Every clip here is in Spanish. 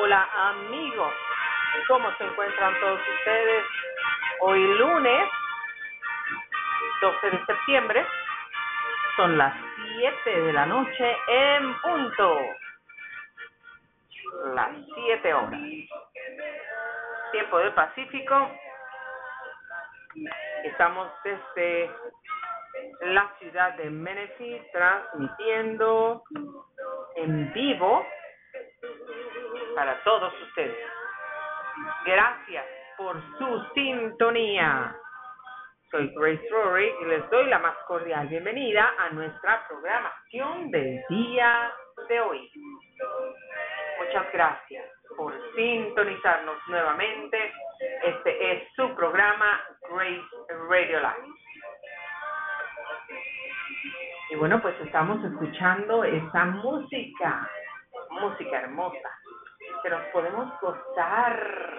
Hola amigos, ¿cómo se encuentran todos ustedes? Hoy lunes 12 de septiembre, son las 7 de la noche en punto. Las 7 horas. Tiempo del Pacífico. Estamos desde la ciudad de Menifee transmitiendo en vivo para todos ustedes. Gracias por su sintonía. Soy Grace Rory y les doy la más cordial bienvenida a nuestra programación del día de hoy. Muchas gracias por sintonizarnos nuevamente. Este es su programa Grace Radio Live. Y bueno, pues estamos escuchando esa música, música hermosa, que nos podemos gozar.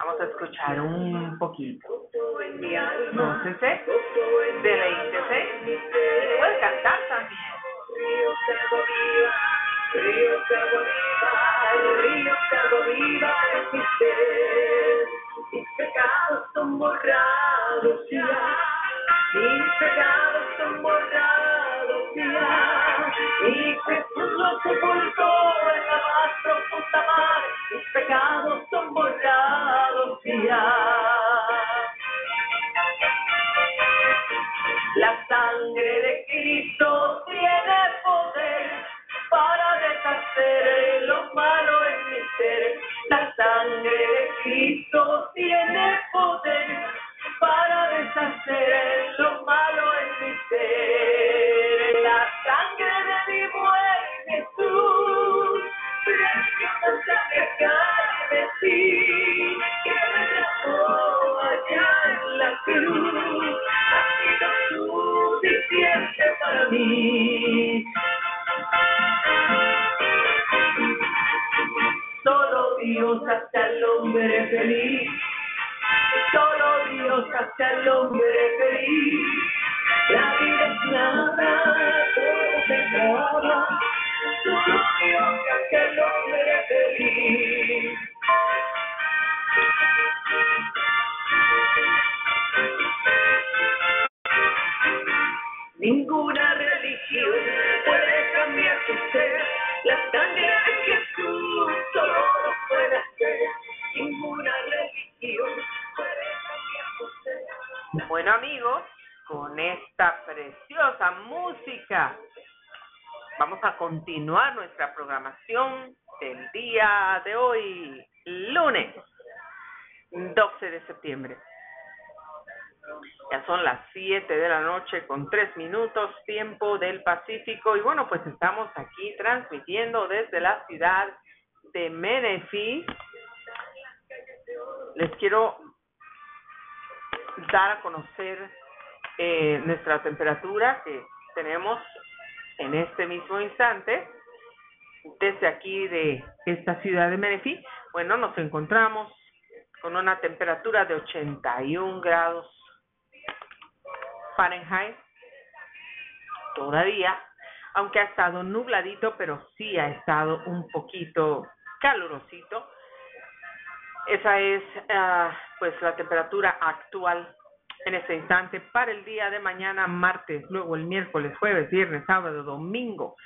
Vamos a escuchar un poquito. Gócese, deleítese, puede cantar también. Río agua viva, río agua viva, río agua viva ser. Mis pecados son borrados ya, mis pecados son borrados ya. Y Jesús los sepultó en la profunda mar, mis pecados son borrados ya. La sangre de Cristo tiene poder para deshacer lo malo en mi ser. La sangre de Cristo tiene poder con 3 minutos tiempo del Pacífico y bueno, pues estamos aquí transmitiendo desde la ciudad de Menifee. Les quiero dar a conocer eh, nuestra temperatura que tenemos en este mismo instante desde aquí de esta ciudad de Menifee. Bueno, nos encontramos con una temperatura de 81 grados Fahrenheit todavía, aunque ha estado nubladito, pero sí ha estado un poquito calurosito. Esa es ah, pues la temperatura actual en este instante para el día de mañana, martes, luego el miércoles, jueves, viernes, sábado, domingo.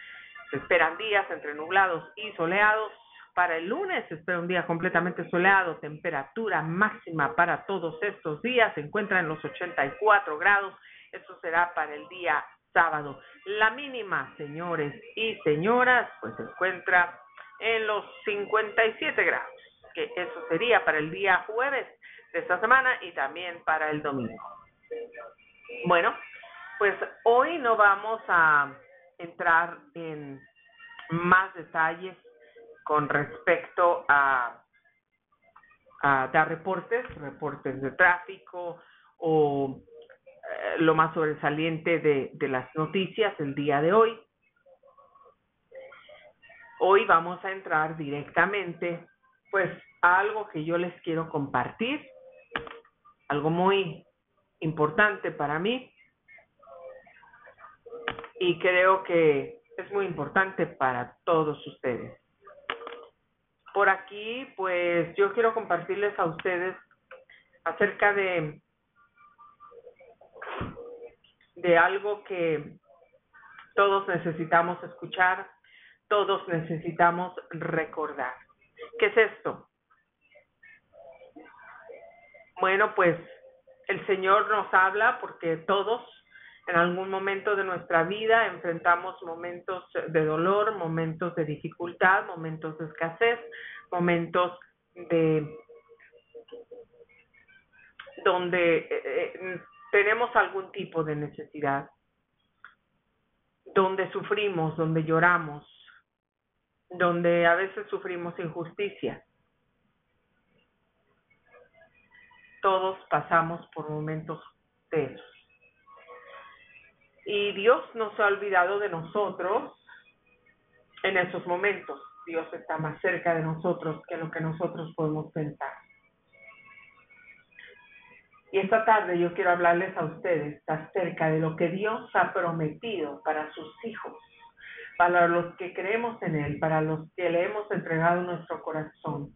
Se esperan días entre nublados y soleados. Para el lunes se espera un día completamente soleado, temperatura máxima para todos estos días se encuentra en los 84 grados. Esto será para el día sábado. La mínima, señores y señoras, pues se encuentra en los 57 grados, que eso sería para el día jueves de esta semana y también para el domingo. Bueno, pues hoy no vamos a entrar en más detalles con respecto a, dar reportes, reportes de tráfico o lo más sobresaliente de, de las noticias el día de hoy. Hoy vamos a entrar directamente pues a algo que yo les quiero compartir, algo muy importante para mí y creo que es muy importante para todos ustedes. por aquí, pues yo quiero compartirles a ustedes acerca de, de algo que todos necesitamos escuchar, todos necesitamos recordar. ¿Qué es esto? Bueno, pues el Señor nos habla porque todos en algún momento de nuestra vida enfrentamos momentos de dolor, momentos de dificultad, momentos de escasez, momentos de donde eh, eh, tenemos algún tipo de necesidad, donde sufrimos, donde lloramos, donde a veces sufrimos injusticia. Todos pasamos por momentos de. Y Dios no se ha olvidado de nosotros en esos momentos. Dios está más cerca de nosotros que lo que nosotros podemos pensar. Y esta tarde yo quiero hablarles a ustedes acerca de lo que Dios ha prometido para sus hijos, para los que creemos en Él, para los que le hemos entregado nuestro corazón.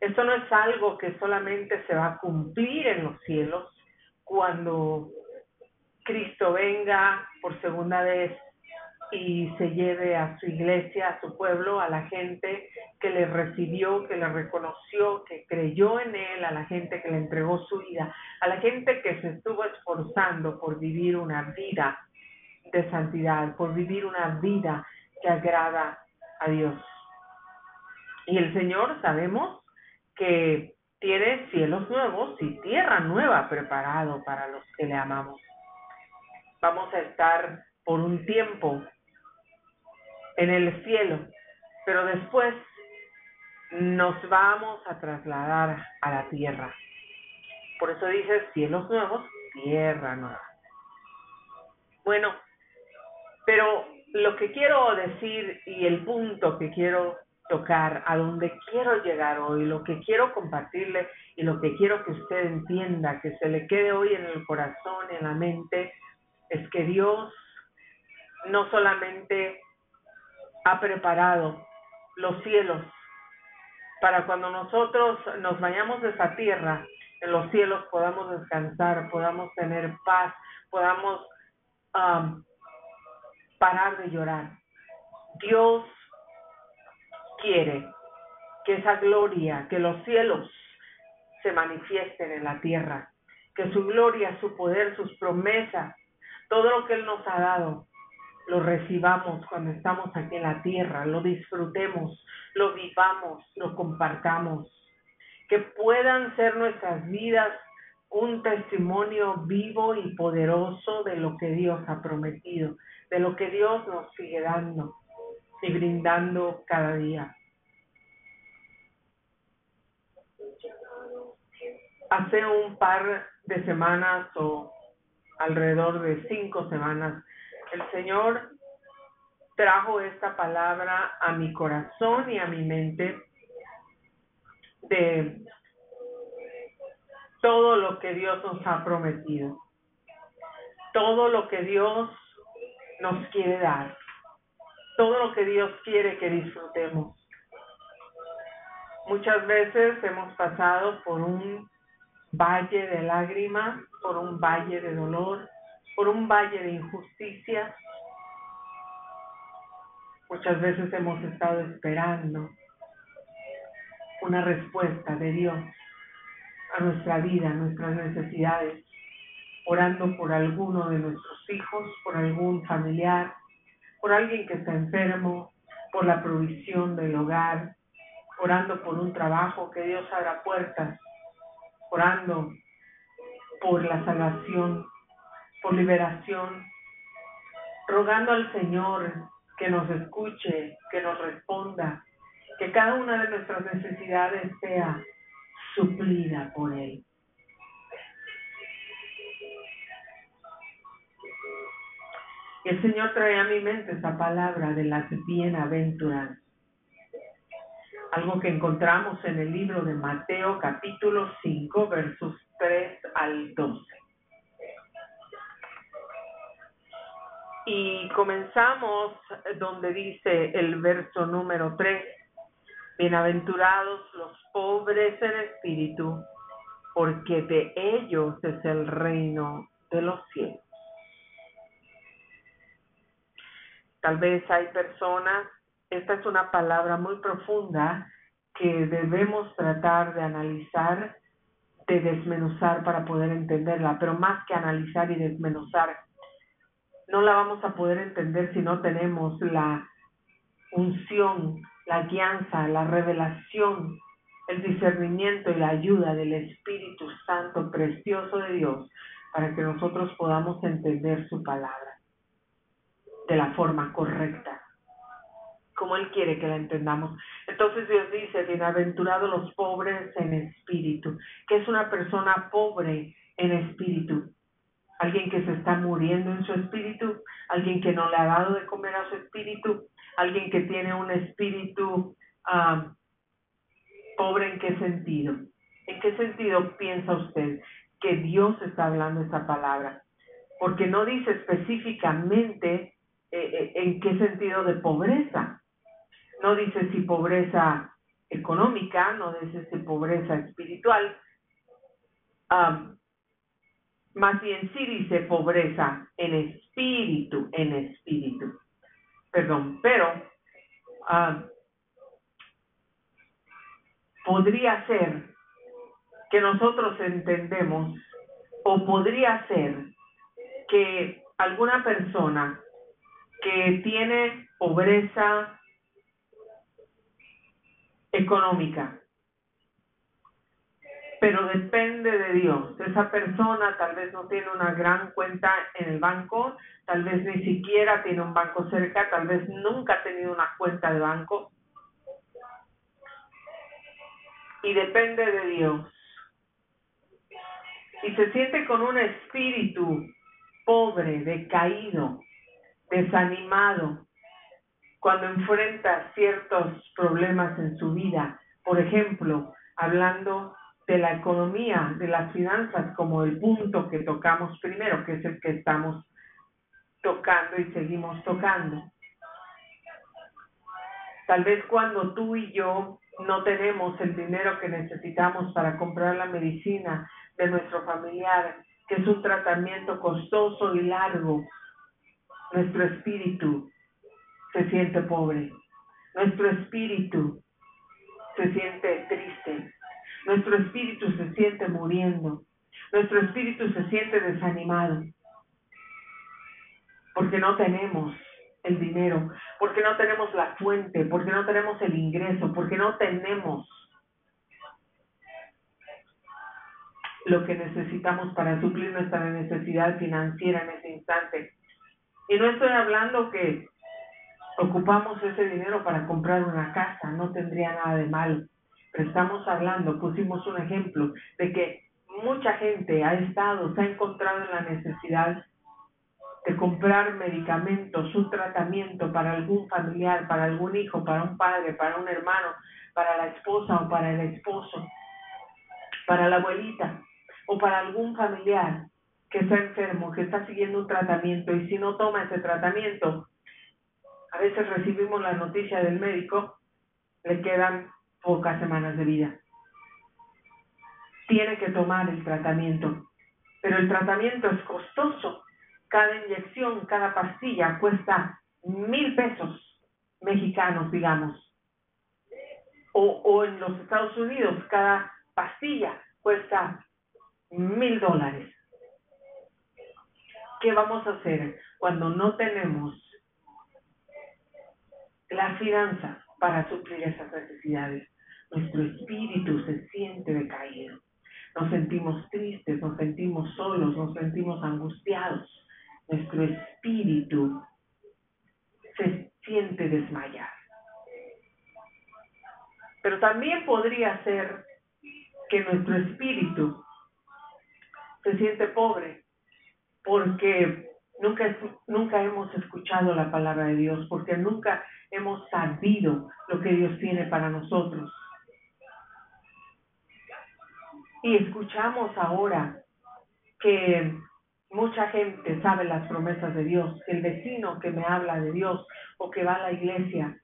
Esto no es algo que solamente se va a cumplir en los cielos cuando Cristo venga por segunda vez y se lleve a su iglesia, a su pueblo, a la gente que le recibió, que le reconoció, que creyó en él, a la gente que le entregó su vida, a la gente que se estuvo esforzando por vivir una vida de santidad, por vivir una vida que agrada a Dios. Y el Señor sabemos que tiene cielos nuevos y tierra nueva preparado para los que le amamos vamos a estar por un tiempo en el cielo, pero después nos vamos a trasladar a la tierra. Por eso dice cielos nuevos, tierra nueva. Bueno, pero lo que quiero decir y el punto que quiero tocar, a donde quiero llegar hoy, lo que quiero compartirle y lo que quiero que usted entienda, que se le quede hoy en el corazón, en la mente, es que Dios no solamente ha preparado los cielos para cuando nosotros nos vayamos de esa tierra, en los cielos podamos descansar, podamos tener paz, podamos um, parar de llorar. Dios quiere que esa gloria, que los cielos se manifiesten en la tierra, que su gloria, su poder, sus promesas todo lo que Él nos ha dado, lo recibamos cuando estamos aquí en la tierra, lo disfrutemos, lo vivamos, lo compartamos. Que puedan ser nuestras vidas un testimonio vivo y poderoso de lo que Dios ha prometido, de lo que Dios nos sigue dando y brindando cada día. Hace un par de semanas o alrededor de cinco semanas, el Señor trajo esta palabra a mi corazón y a mi mente de todo lo que Dios nos ha prometido, todo lo que Dios nos quiere dar, todo lo que Dios quiere que disfrutemos. Muchas veces hemos pasado por un valle de lágrimas, por un valle de dolor, por un valle de injusticia. Muchas veces hemos estado esperando una respuesta de Dios a nuestra vida, a nuestras necesidades, orando por alguno de nuestros hijos, por algún familiar, por alguien que está enfermo, por la provisión del hogar, orando por un trabajo, que Dios abra puertas orando por la salvación, por liberación, rogando al Señor que nos escuche, que nos responda, que cada una de nuestras necesidades sea suplida por Él. El Señor trae a mi mente esa palabra de las bienaventuranzas algo que encontramos en el libro de Mateo capítulo 5 versos 3 al 12. Y comenzamos donde dice el verso número 3, Bienaventurados los pobres en espíritu, porque de ellos es el reino de los cielos. Tal vez hay personas, esta es una palabra muy profunda que debemos tratar de analizar, de desmenuzar para poder entenderla, pero más que analizar y desmenuzar, no la vamos a poder entender si no tenemos la unción la guianza, la revelación, el discernimiento y la ayuda del Espíritu Santo precioso de Dios para que nosotros podamos entender su palabra de la forma correcta, como Él quiere que la entendamos. Entonces Dios dice, bienaventurados los pobres en espíritu, que es una persona pobre en espíritu, alguien que se está muriendo en su espíritu, alguien que no le ha dado de comer a su espíritu, alguien que tiene un espíritu ah, pobre, ¿en qué sentido? ¿En qué sentido piensa usted que Dios está hablando esa palabra? Porque no dice específicamente eh, eh, en qué sentido de pobreza. No dice si pobreza económica, no dice si pobreza espiritual. Ah, más bien sí dice pobreza en espíritu, en espíritu. Perdón, pero ah, podría ser que nosotros entendemos o podría ser que alguna persona que tiene pobreza económica pero depende de Dios. Esa persona tal vez no tiene una gran cuenta en el banco, tal vez ni siquiera tiene un banco cerca, tal vez nunca ha tenido una cuenta de banco. Y depende de Dios. Y se siente con un espíritu pobre, decaído, desanimado, cuando enfrenta ciertos problemas en su vida. Por ejemplo, hablando de la economía, de las finanzas, como el punto que tocamos primero, que es el que estamos tocando y seguimos tocando. Tal vez cuando tú y yo no tenemos el dinero que necesitamos para comprar la medicina de nuestro familiar, que es un tratamiento costoso y largo, nuestro espíritu se siente pobre, nuestro espíritu se siente triste, nuestro espíritu se siente muriendo. Nuestro espíritu se siente desanimado. Porque no tenemos el dinero, porque no tenemos la fuente, porque no tenemos el ingreso, porque no tenemos lo que necesitamos para suplir nuestra necesidad financiera en ese instante. Y no estoy hablando que ocupamos ese dinero para comprar una casa, no tendría nada de malo estamos hablando, pusimos un ejemplo de que mucha gente ha estado, se ha encontrado en la necesidad de comprar medicamentos, un tratamiento para algún familiar, para algún hijo, para un padre, para un hermano, para la esposa o para el esposo, para la abuelita o para algún familiar que está enfermo, que está siguiendo un tratamiento y si no toma ese tratamiento, a veces recibimos la noticia del médico, le quedan pocas semanas de vida. Tiene que tomar el tratamiento, pero el tratamiento es costoso. Cada inyección, cada pastilla cuesta mil pesos mexicanos, digamos. O, o en los Estados Unidos, cada pastilla cuesta mil dólares. ¿Qué vamos a hacer cuando no tenemos la finanza para suplir esas necesidades. Nuestro espíritu se siente decaído. Nos sentimos tristes, nos sentimos solos, nos sentimos angustiados. Nuestro espíritu se siente desmayar. Pero también podría ser que nuestro espíritu se siente pobre porque nunca, nunca hemos escuchado la palabra de Dios, porque nunca hemos sabido lo que Dios tiene para nosotros. Y escuchamos ahora que mucha gente sabe las promesas de Dios, el vecino que me habla de Dios o que va a la iglesia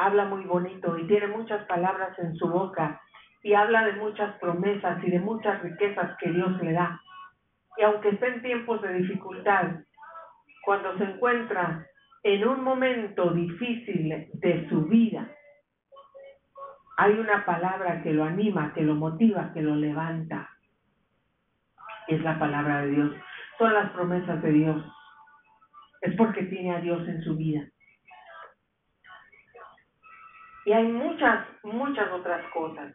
habla muy bonito y tiene muchas palabras en su boca y habla de muchas promesas y de muchas riquezas que Dios le da. Y aunque esté en tiempos de dificultad, cuando se encuentra en un momento difícil de su vida, hay una palabra que lo anima, que lo motiva, que lo levanta. Es la palabra de Dios. Son las promesas de Dios. Es porque tiene a Dios en su vida. Y hay muchas, muchas otras cosas.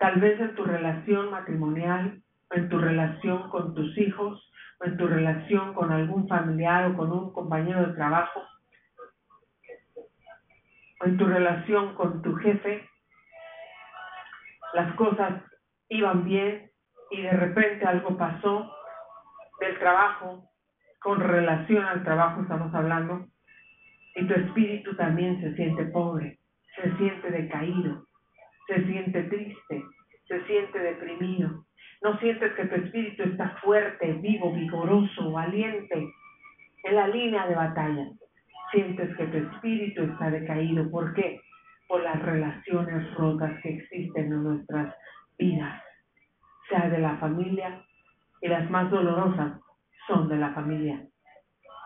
Tal vez en tu relación matrimonial, en tu relación con tus hijos, o en tu relación con algún familiar o con un compañero de trabajo, en tu relación con tu jefe, las cosas iban bien y de repente algo pasó del trabajo, con relación al trabajo estamos hablando, y tu espíritu también se siente pobre, se siente decaído, se siente triste, se siente deprimido. No sientes que tu espíritu está fuerte, vivo, vigoroso, valiente, en la línea de batalla. Sientes que tu espíritu está decaído. ¿Por qué? Por las relaciones rotas que existen en nuestras vidas, sea de la familia, y las más dolorosas son de la familia,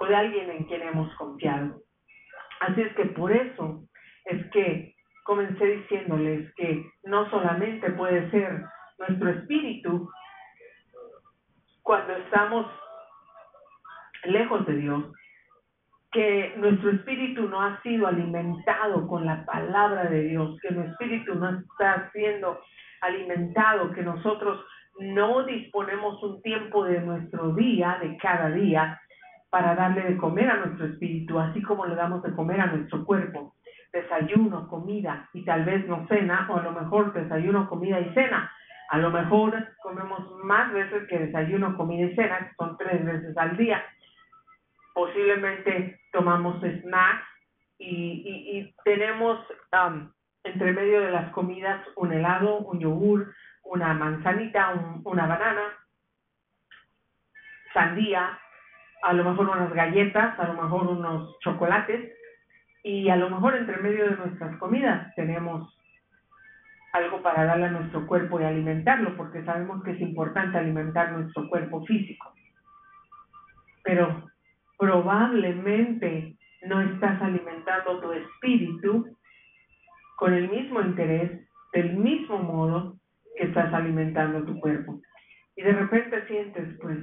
o de alguien en quien hemos confiado. Así es que por eso es que comencé diciéndoles que no solamente puede ser nuestro espíritu cuando estamos lejos de Dios, que nuestro espíritu no ha sido alimentado con la palabra de Dios, que nuestro espíritu no está siendo alimentado, que nosotros no disponemos un tiempo de nuestro día, de cada día, para darle de comer a nuestro espíritu, así como le damos de comer a nuestro cuerpo. Desayuno, comida y tal vez no cena, o a lo mejor desayuno, comida y cena. A lo mejor comemos más veces que desayuno, comida y cena, que son tres veces al día. Posiblemente tomamos snacks y, tenemos entre medio de las comidas un helado, un yogur, una manzanita, una banana, sandía, a lo mejor unas galletas, a lo mejor unos chocolates y a lo mejor entre medio de nuestras comidas tenemos algo para darle a nuestro cuerpo y alimentarlo, porque sabemos que es importante alimentar nuestro cuerpo físico. Pero probablemente no estás alimentando tu espíritu con el mismo interés, del mismo modo que estás alimentando tu cuerpo. Y de repente sientes, pues,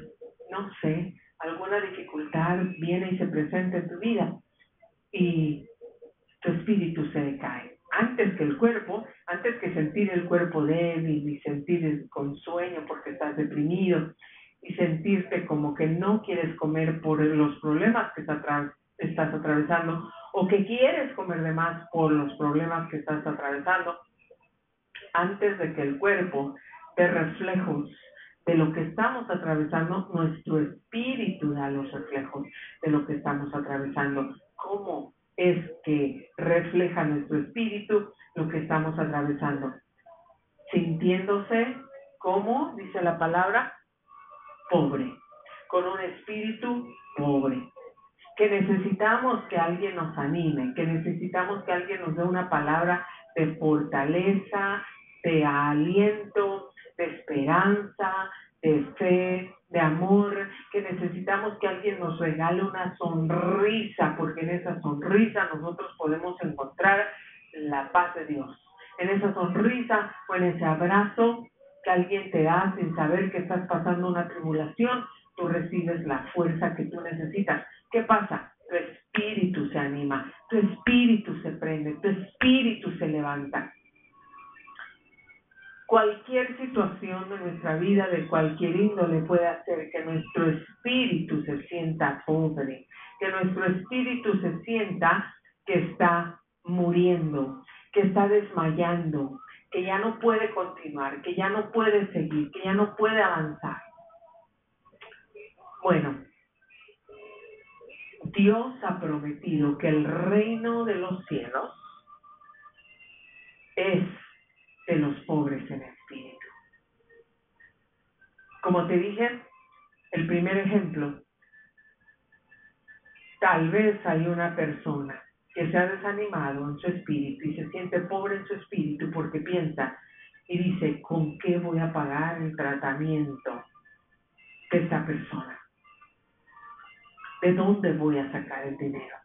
no sé, alguna dificultad viene y se presenta en tu vida y tu espíritu se decae. Antes que el cuerpo, antes que sentir el cuerpo débil y sentir con sueño porque estás deprimido y sentirte como que no quieres comer por los problemas que estás atravesando o que quieres comer de más por los problemas que estás atravesando, antes de que el cuerpo te reflejos de lo que estamos atravesando, nuestro espíritu da los reflejos de lo que estamos atravesando. ¿Cómo es que refleja nuestro espíritu lo que estamos atravesando? Sintiéndose como, dice la palabra, pobre, con un espíritu pobre. Que necesitamos que alguien nos anime, que necesitamos que alguien nos dé una palabra de fortaleza, de aliento, de esperanza, de fe, de amor, que necesitamos que alguien nos regale una sonrisa, porque en esa sonrisa nosotros podemos encontrar la paz de Dios. En esa sonrisa o en ese abrazo que alguien te da sin saber que estás pasando una tribulación, tú recibes la fuerza que tú necesitas. ¿Qué pasa? Tu espíritu se anima, tu espíritu se prende, tu espíritu se levanta cualquier situación de nuestra vida, de cualquier índole, puede hacer que nuestro espíritu se sienta pobre, que nuestro espíritu se sienta que está muriendo, que está desmayando, que ya no puede continuar, que ya no puede seguir, que ya no puede avanzar. Bueno, Dios ha prometido que el reino de los cielos es de los pobres en espíritu. Como te dije, el primer ejemplo, tal vez hay una persona que se ha desanimado en su espíritu y se siente pobre en su espíritu porque piensa y dice, ¿con qué voy a pagar el tratamiento de esta persona? ¿De dónde voy a sacar el dinero?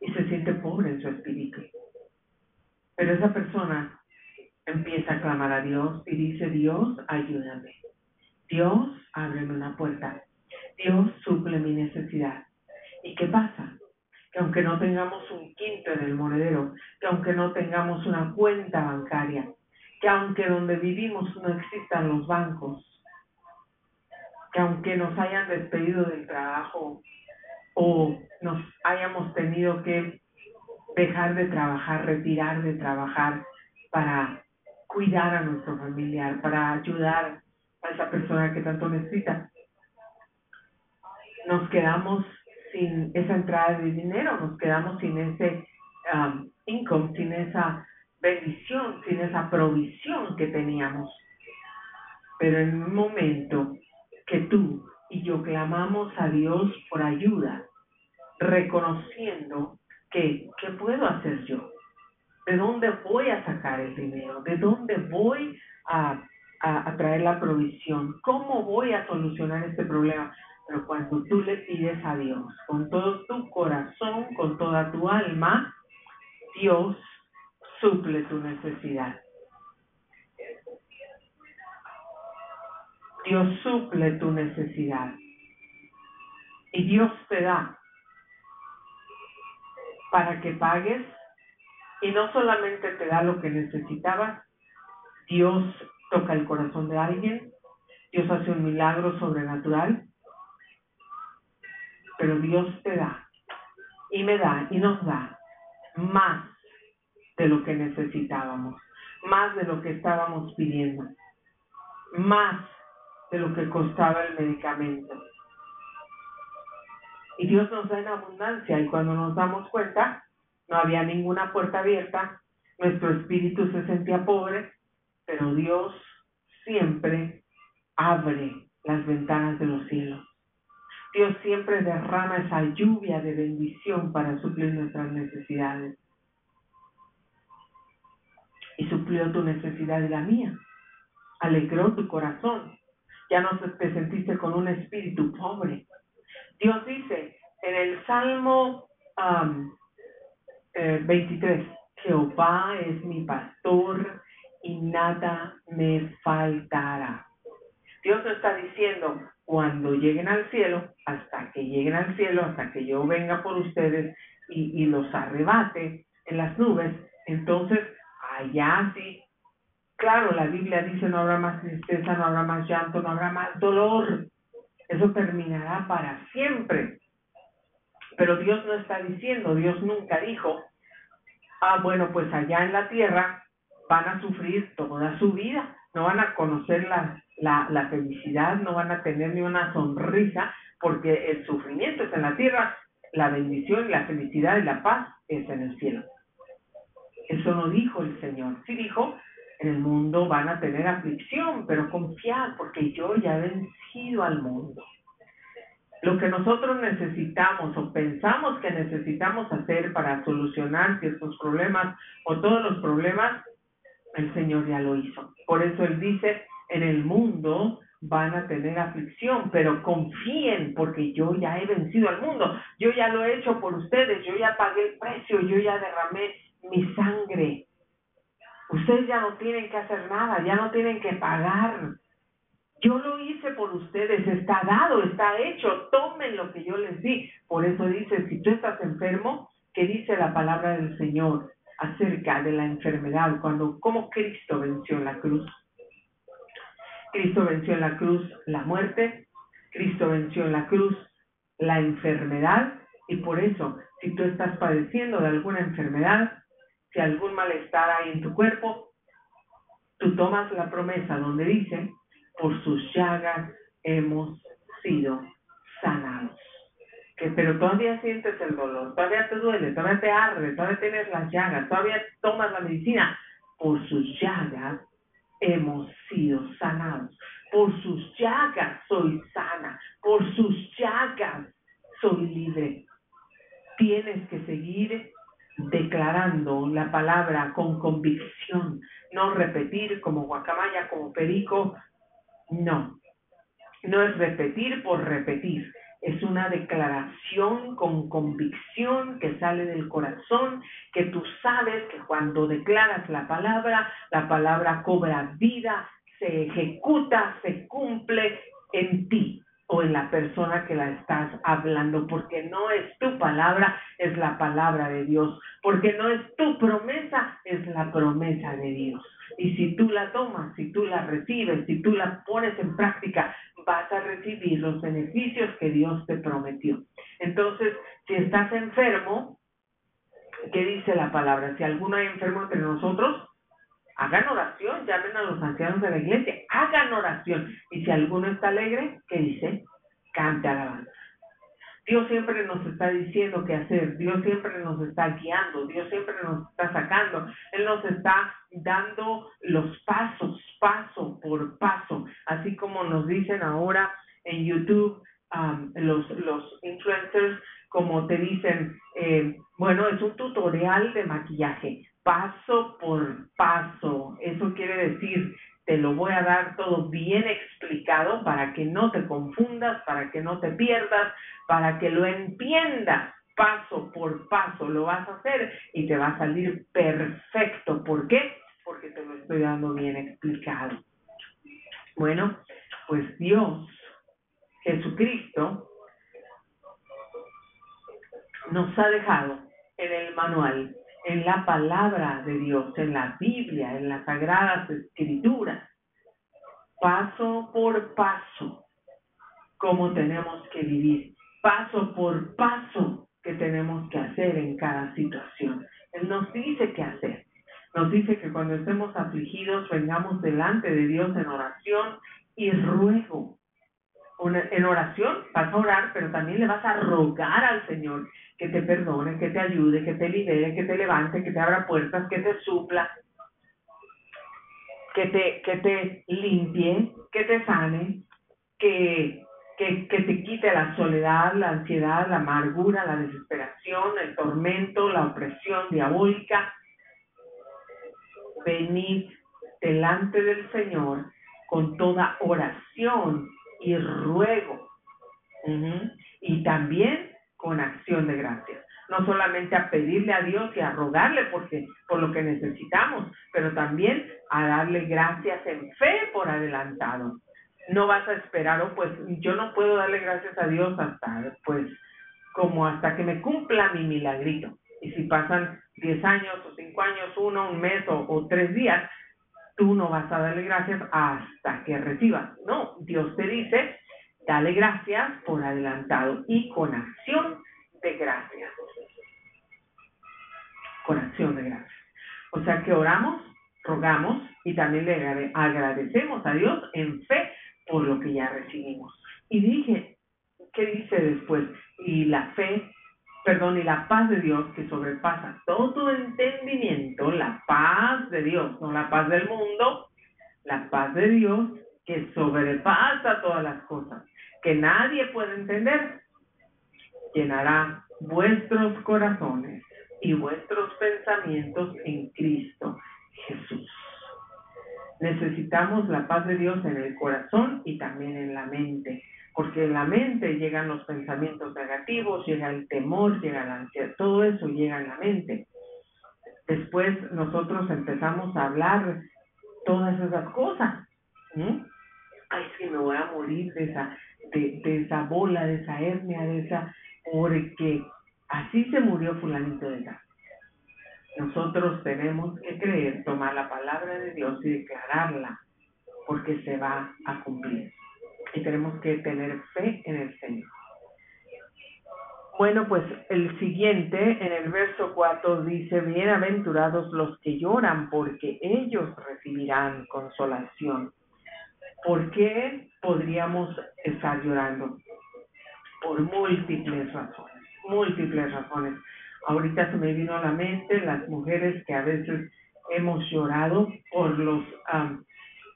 Y se siente pobre en su espíritu. Pero esa persona empieza a clamar a Dios y dice, Dios, ayúdame. Dios, ábreme una puerta. Dios, suple mi necesidad. ¿Y qué pasa? Que aunque no tengamos un quinto en el monedero, que aunque no tengamos una cuenta bancaria, que aunque donde vivimos no existan los bancos, que aunque nos hayan despedido del trabajo o nos hayamos tenido que dejar de trabajar, retirar de trabajar para cuidar a nuestro familiar, para ayudar a esa persona que tanto necesita. Nos quedamos sin esa entrada de dinero, nos quedamos sin ese um, income, sin esa bendición, sin esa provisión que teníamos. Pero en un momento que tú y yo clamamos a Dios por ayuda, reconociendo que, ¿qué puedo hacer yo? ¿De dónde voy a sacar el dinero? ¿De dónde voy a, a, traer la provisión? ¿Cómo voy a solucionar este problema? Pero cuando tú le pides a Dios con todo tu corazón, con toda tu alma, Dios suple tu necesidad. Dios suple tu necesidad. Y Dios te da para que pagues y no solamente te da lo que necesitabas, Dios toca el corazón de alguien, Dios hace un milagro sobrenatural, pero Dios te da y me da y nos da más de lo que necesitábamos, más de lo que estábamos pidiendo, más de lo que costaba el medicamento. Y Dios nos da en abundancia y cuando nos damos cuenta, no había ninguna puerta abierta, nuestro espíritu se sentía pobre, pero Dios siempre abre las ventanas de los cielos. Dios siempre derrama esa lluvia de bendición para suplir nuestras necesidades. Y suplió tu necesidad y la mía. Alegró tu corazón. Ya no te sentiste con un espíritu pobre. Dios dice en el Salmo 23, eh, Jehová es mi pastor y nada me faltará. Dios está diciendo, cuando lleguen al cielo, hasta que lleguen al cielo, hasta que yo venga por ustedes y, los arrebate en las nubes, entonces allá sí. Claro, la Biblia dice no habrá más tristeza, no habrá más llanto, no habrá más dolor. Eso terminará para siempre. Pero Dios no está diciendo, Dios nunca dijo, ah, bueno, pues allá en la tierra van a sufrir toda su vida, no van a conocer la, la, felicidad, no van a tener ni una sonrisa, porque el sufrimiento es en la tierra, la bendición la felicidad y la paz es en el cielo. Eso no dijo el Señor, sí dijo, en el mundo van a tener aflicción, pero confiad, porque yo ya he vencido al mundo. Lo que nosotros necesitamos o pensamos que necesitamos hacer para solucionar ciertos problemas o todos los problemas, el Señor ya lo hizo. Por eso Él dice, en el mundo van a tener aflicción, pero confíen porque yo ya he vencido al mundo, yo ya lo he hecho por ustedes, yo ya pagué el precio, yo ya derramé mi sangre. Ustedes ya no tienen que hacer nada, ya no tienen que pagar. Yo lo hice por ustedes, está dado, está hecho, tomen lo que yo les di. Por eso dice, si tú estás enfermo, ¿qué dice la palabra del Señor acerca de la enfermedad? Cuando, ¿cómo Cristo venció en la cruz? Cristo venció en la cruz la muerte, Cristo venció en la cruz la enfermedad y por eso, si tú estás padeciendo de alguna enfermedad, si algún malestar hay en tu cuerpo, tú tomas la promesa donde dice, por sus llagas hemos sido sanados. Que, pero todavía sientes el dolor, todavía te duele, todavía te arde, todavía tienes las llagas, todavía tomas la medicina. Por sus llagas hemos sido sanados. Por sus llagas soy sana. Por sus llagas soy libre. Tienes que seguir declarando la palabra con convicción, no repetir como guacamaya, como perico, no, no es repetir por repetir, es una declaración con convicción que sale del corazón, que tú sabes que cuando declaras la palabra, la palabra cobra vida, se ejecuta, se cumple en ti o en la persona que la estás hablando, porque no es tu palabra, es la palabra de Dios, porque no es tu promesa, es la promesa de Dios. Y si tú la tomas, si tú la recibes, si tú la pones en práctica, vas a recibir los beneficios que Dios te prometió. Entonces, si estás enfermo, ¿qué dice la palabra? Si alguno hay enfermo entre nosotros, hagan oración, llamen a los ancianos de la iglesia, hagan oración. Y si alguno está alegre, ¿qué dice? Cante alabanza. Dios siempre nos está diciendo qué hacer, Dios siempre nos está guiando, Dios siempre nos está sacando, Él nos está dando los pasos, paso por paso, así como nos dicen ahora en YouTube um, los, los influencers, como te dicen, eh, bueno, es un tutorial de maquillaje, paso por paso. Eso quiere decir, te lo voy a dar todo bien explicado para que no te confundas, para que no te pierdas, para que lo entiendas paso por paso. Lo vas a hacer y te va a salir perfecto. ¿Por qué? Porque te lo estoy dando bien explicado. Bueno, pues Dios, Jesucristo, nos ha dejado en el manual en la palabra de Dios, en la Biblia, en las sagradas escrituras, paso por paso, cómo tenemos que vivir, paso por paso que tenemos que hacer en cada situación. Él nos dice qué hacer. Nos dice que cuando estemos afligidos, vengamos delante de Dios en oración y ruego. En oración vas a orar, pero también le vas a rogar al Señor que te perdone, que te ayude, que te libere, que te levante, que te abra puertas, que te supla, que te, que te limpie, que te sane, que, que, que te quite la soledad, la ansiedad, la amargura, la desesperación, el tormento, la opresión diabólica. Venid delante del Señor con toda oración y ruego. Y también con acción de gracias. No solamente a pedirle a Dios y a rogarle porque, por lo que necesitamos, pero también a darle gracias en fe por adelantado. No vas a esperar, o oh, pues yo no puedo darle gracias a Dios hasta, pues, como hasta que me cumpla mi milagrito. Y si pasan 10 años o 5 años, uno, un mes o, o tres días, tú no vas a darle gracias hasta que recibas. No, Dios te dice, Dale gracias por adelantado y con acción de gracias. Con acción de gracias. O sea que oramos, rogamos y también le agradecemos a Dios en fe por lo que ya recibimos. Y dije, ¿qué dice después? Y la fe, perdón, y la paz de Dios que sobrepasa todo entendimiento, la paz de Dios, no la paz del mundo, la paz de Dios que sobrepasa todas las cosas que nadie puede entender, llenará vuestros corazones y vuestros pensamientos en Cristo Jesús. Necesitamos la paz de Dios en el corazón y también en la mente, porque en la mente llegan los pensamientos negativos, llega el temor, llega la ansiedad, todo eso llega en la mente. Después nosotros empezamos a hablar todas esas cosas. Ay, sí, me voy a morir de esa, de, esa bola, de esa hernia, de esa, porque así se murió fulanito de tal. Nosotros tenemos que creer, tomar la palabra de Dios y declararla, porque se va a cumplir. Y tenemos que tener fe en el Señor. Bueno, pues el siguiente, en el verso 4, dice, bienaventurados los que lloran, porque ellos recibirán consolación. ¿Por qué podríamos estar llorando? Por múltiples razones, múltiples razones. Ahorita se me vino a la mente las mujeres que a veces hemos llorado por los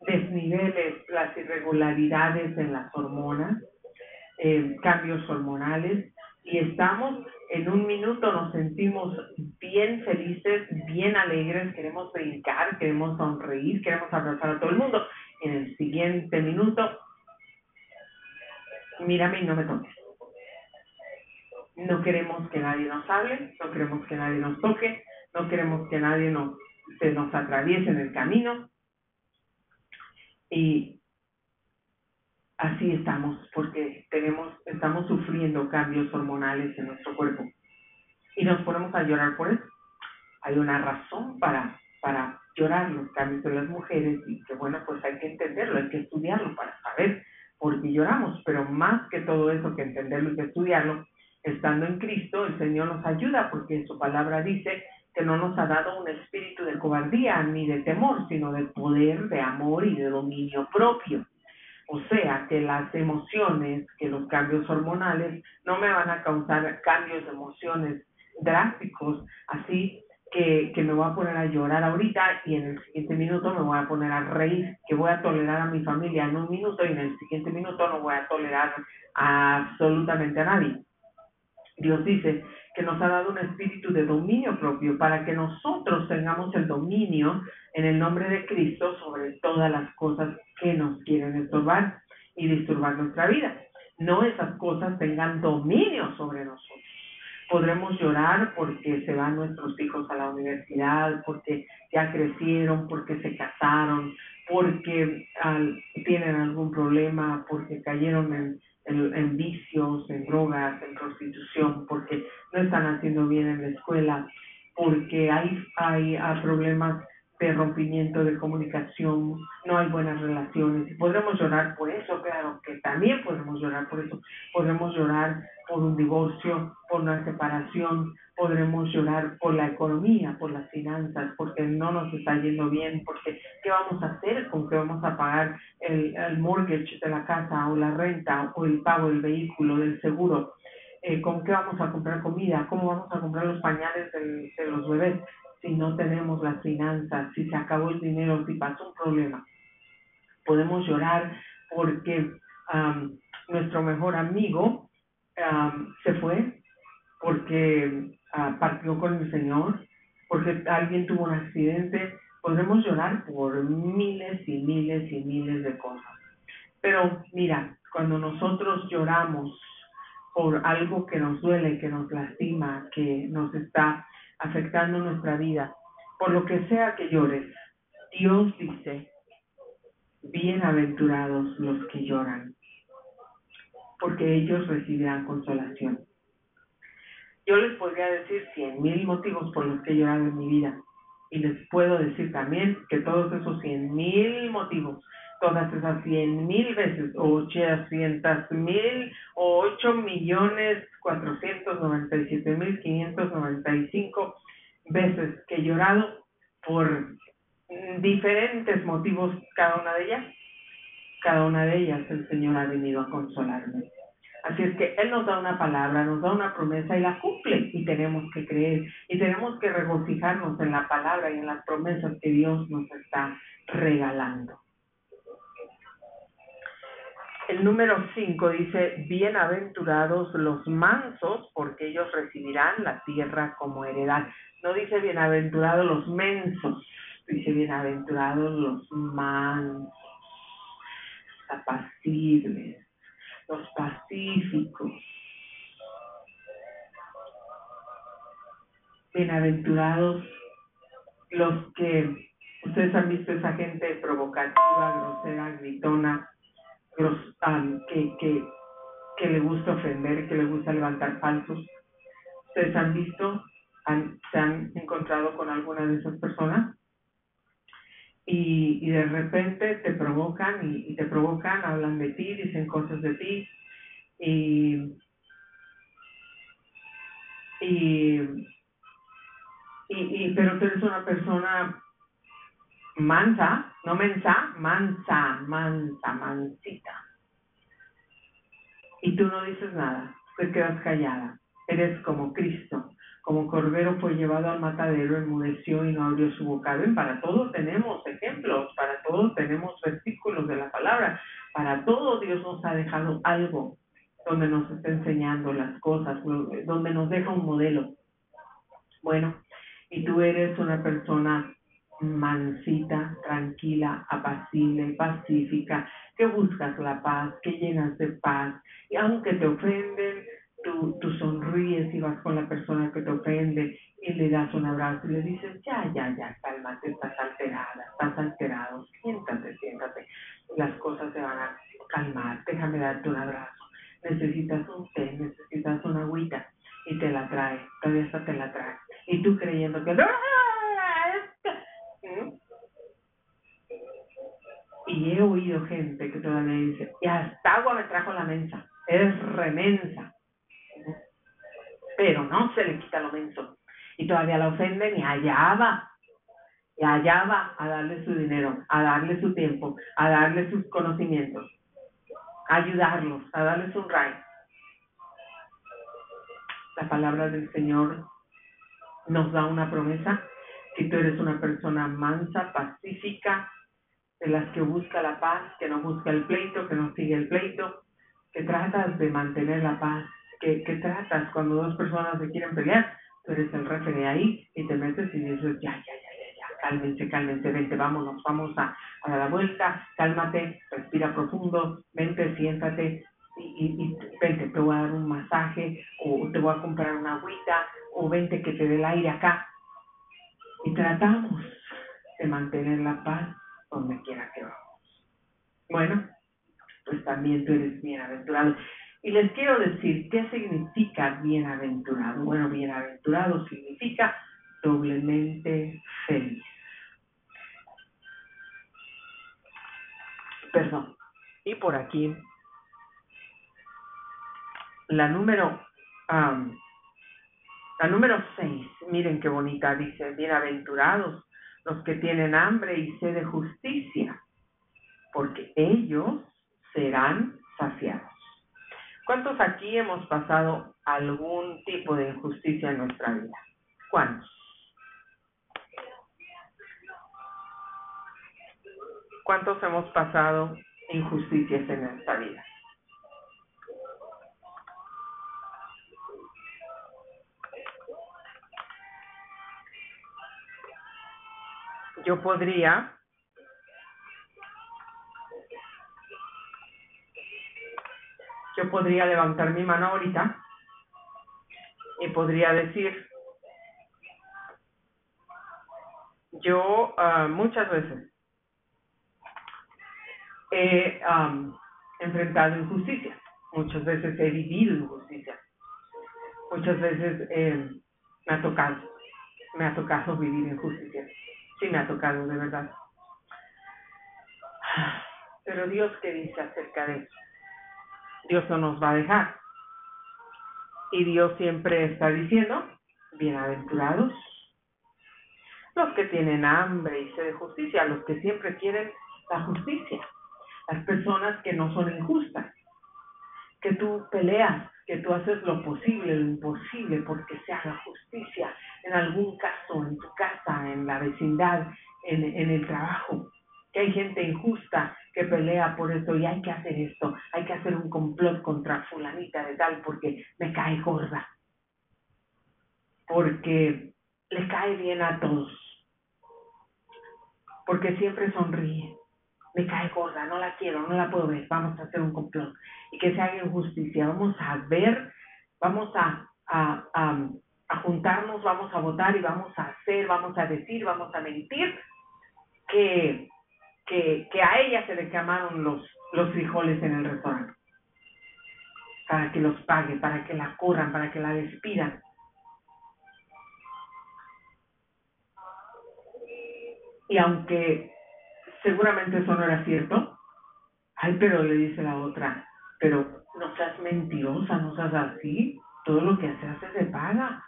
desniveles, las irregularidades en las hormonas, eh, cambios hormonales, y estamos en un minuto nos sentimos bien felices, bien alegres, queremos brincar, queremos sonreír, queremos abrazar a todo el mundo. En el siguiente minuto, mírame y no me toques. No queremos que nadie nos hable, no queremos que nadie nos toque, no queremos que nadie nos, se nos atraviese en el camino. Y así estamos, porque tenemos, estamos sufriendo cambios hormonales en nuestro cuerpo. Y nos ponemos a llorar por eso. Hay una razón para, para llorar los cambios de las mujeres y que bueno, pues hay que entenderlo, hay que estudiarlo para saber por qué lloramos, pero más que todo eso que entenderlo y que estudiarlo, estando en Cristo, el Señor nos ayuda porque su palabra dice que no nos ha dado un espíritu de cobardía ni de temor, sino de poder, de amor y de dominio propio. O sea, que las emociones, que los cambios hormonales no me van a causar cambios de emociones drásticos, así que, me voy a poner a llorar ahorita y en el siguiente minuto me voy a poner a reír, que voy a tolerar a mi familia en un minuto y en el siguiente minuto no voy a tolerar absolutamente a nadie. Dios dice que nos ha dado un espíritu de dominio propio para que nosotros tengamos el dominio en el nombre de Cristo sobre todas las cosas que nos quieren estorbar y disturbar nuestra vida. No esas cosas tengan dominio sobre nosotros. Podremos llorar porque se van nuestros hijos a la universidad, porque ya crecieron, porque se casaron, porque tienen algún problema, porque cayeron en en, vicios, en drogas, en prostitución, porque no están haciendo bien en la escuela, porque hay, hay, hay problemas de rompimiento de comunicación, no hay buenas relaciones. Podremos llorar por eso, claro que también podemos llorar por eso. Podremos llorar por un divorcio, por una separación, podremos llorar por la economía, por las finanzas, porque no nos está yendo bien, porque qué vamos a hacer con qué vamos a pagar el, el mortgage de la casa o la renta o el pago del vehículo, del seguro. Eh, con qué vamos a comprar comida, cómo vamos a comprar los pañales de los bebés si no tenemos las finanzas, si se acabó el dinero, si pasó un problema. Podemos llorar porque nuestro mejor amigo se fue, porque uh, partió con el Señor, porque alguien tuvo un accidente. Podemos llorar por miles y miles y miles de cosas. Pero mira, cuando nosotros lloramos por algo que nos duele, que nos lastima, que nos está afectando nuestra vida, por lo que sea que llores, Dios dice, bienaventurados los que lloran, porque ellos recibirán consolación. Yo les podría decir cien mil motivos por los que he llorado en mi vida. Y les puedo decir también que todos esos cien mil motivos, todas esas cien mil veces, ochocientas mil, o ocho millones cuatrocientos noventa y siete mil quinientos noventa y cinco veces que he llorado por diferentes motivos cada una de ellas, cada una de ellas el Señor ha venido a consolarme. Así es que Él nos da una palabra, nos da una promesa y la cumple y tenemos que creer y tenemos que regocijarnos en la palabra y en las promesas que Dios nos está regalando. El número 5 dice, bienaventurados los mansos, porque ellos recibirán la tierra como heredad. No dice bienaventurados los mensos, dice bienaventurados los mansos, apacibles, los pacíficos. Bienaventurados los que ustedes han visto esa gente provocativa, grosera, gritona, que, le gusta ofender, que le gusta levantar falsos. Ustedes han visto, han, se han encontrado con alguna de esas personas y, y de repente te provocan y, te provocan, hablan de ti, dicen cosas de ti y, y, y, pero tú eres una persona mansa, no mensa, mansa, mansa, mansita. Y tú no dices nada, te quedas callada. Eres como Cristo, como cordero fue llevado al matadero, enmudeció y no abrió su boca. Ven, para todos tenemos ejemplos, para todos tenemos versículos de la palabra, para todos Dios nos ha dejado algo. donde nos está enseñando las cosas, donde nos deja un modelo. Bueno, y tú eres una persona mansita, tranquila, apacible, pacífica, que buscas la paz, que llenas de paz, y aunque te ofenden, tú, tú sonríes y vas con la persona que te ofende y le das un abrazo y le dices, ya, ya, ya, cálmate, estás alterada, estás alterado, siéntate, siéntate, las cosas se van a calmar, déjame darte un abrazo, necesitas un té, necesitas una agüita y te la trae, todavía hasta te la trae. Y tú creyendo que... Y he oído gente que todavía dice, y hasta agua me trajo la mensa, es remensa. Pero no se le quita lo menso. Y todavía la ofenden y allá va. Y allá va a darle su dinero, a darle su tiempo, a darle sus conocimientos, a ayudarlos, a darles un ray. La palabra del Señor nos da una promesa. Si tú eres una persona mansa, pacífica, de las que busca la paz, que no busca el pleito, que no sigue el pleito, que tratas de mantener la paz, que, que tratas cuando dos personas se quieren pelear, tú eres el referee ahí y te metes y dices, ya, ya, ya, ya, ya, cálmense, cálmense, vente, vámonos, vamos a, a dar la vuelta, cálmate, respira profundo, vente, siéntate y, y, y, vente, te voy a dar un masaje o te voy a comprar una agüita o vente que te dé el aire acá. Y tratamos de mantener la paz donde quiera que vamos. Bueno, pues también tú eres bienaventurado. Y les quiero decir, ¿qué significa bienaventurado? Bueno, bienaventurado significa doblemente feliz. Perdón. Y por aquí, la número, la número 6, miren qué bonita, dice, bienaventurados los que tienen hambre y sed de justicia, porque ellos serán saciados. ¿Cuántos aquí hemos pasado algún tipo de injusticia en nuestra vida? ¿Cuántos? ¿Cuántos hemos pasado injusticias en nuestra vida? Yo podría yo podría levantar mi mano ahorita y podría decir yo uh, muchas veces he um, enfrentado injusticia muchas veces he vivido injusticia muchas veces eh, me ha tocado me ha tocado vivir injusticia sí me ha tocado, de verdad. Pero Dios, ¿qué dice acerca de eso? Dios no nos va a dejar. Y Dios siempre está diciendo, bienaventurados, los que tienen hambre y sed de justicia, los que siempre quieren la justicia, las personas que no son injustas, que tú peleas, que tú haces lo posible, lo imposible porque se haga justicia en algún caso, en tu casa, en la vecindad, en, en el trabajo, que hay gente injusta que pelea por eso y hay que hacer esto, hay que hacer un complot contra fulanita de tal porque me cae gorda, porque le cae bien a todos, porque siempre sonríe, me cae gorda, no la quiero, no la puedo ver, vamos a hacer un complot y que se haga injusticia, vamos a ver, vamos a, a, a, juntarnos, vamos a votar y vamos a hacer, vamos a decir, vamos a mentir que, que, que a ella se le quemaron los, los frijoles en el restaurante para que los pague, para que la corran, para que la despidan. Y aunque seguramente eso no era cierto. Ay, pero le dice la otra, pero no seas mentirosa, no seas así. Todo lo que se hace se paga.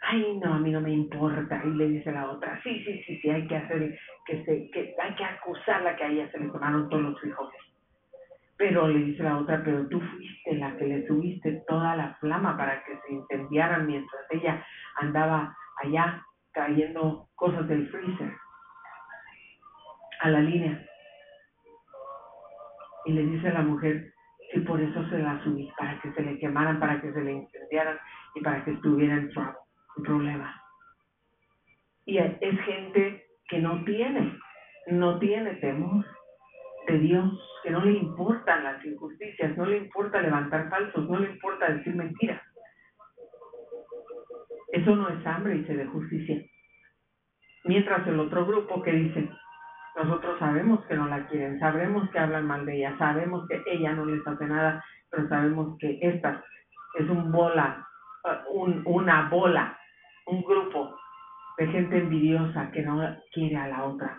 Ay, no, a mí no me importa. Y le dice la otra, sí, sí, sí, sí, hay que hacer, que se, que hay que acusarla que a ella se le tomaron todos los frijoles. Pero le dice la otra, pero tú fuiste la que le subiste toda la flama para que se incendiaran mientras ella andaba allá trayendo cosas del freezer a la línea. Y le dice a la mujer, y por eso se la subí, para que se le quemaran, para que se le incendiaran y para que estuviera en problemas. Y es gente que no tiene, no tiene temor de Dios, que no le importan las injusticias, no le importa levantar falsos, no le importa decir mentiras. Eso no es hambre y se de justicia. Mientras el otro grupo que dice, nosotros sabemos que no la quieren, sabemos que hablan mal de ella, sabemos que ella no les hace nada, pero sabemos que esta es un bola, uh, un, una bola, un grupo de gente envidiosa que no quiere a la otra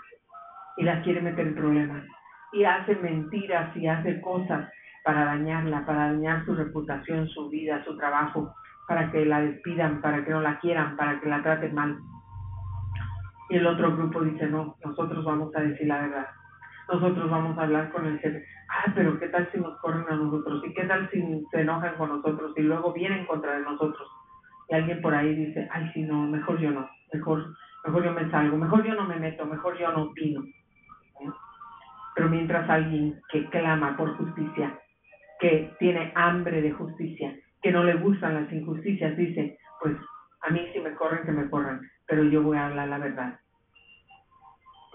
y la quiere meter en problemas y hace mentiras y hace cosas para dañarla, para dañar su reputación, su vida, su trabajo, para que la despidan, para que no la quieran, para que la traten mal. Y el otro grupo dice, no, nosotros vamos a decir la verdad. Nosotros vamos a hablar con el jefe. Ah, pero ¿qué tal si nos corren a nosotros? ¿Y qué tal si se enojan con nosotros y luego vienen contra nosotros? Y alguien por ahí dice, ay, si no, mejor yo no, mejor, mejor yo me salgo, mejor yo no me meto, mejor yo no opino. Pero mientras alguien que clama por justicia, que tiene hambre de justicia, que no le gustan las injusticias, dice, pues a mí si me corren, que me corran, pero yo voy a hablar la verdad.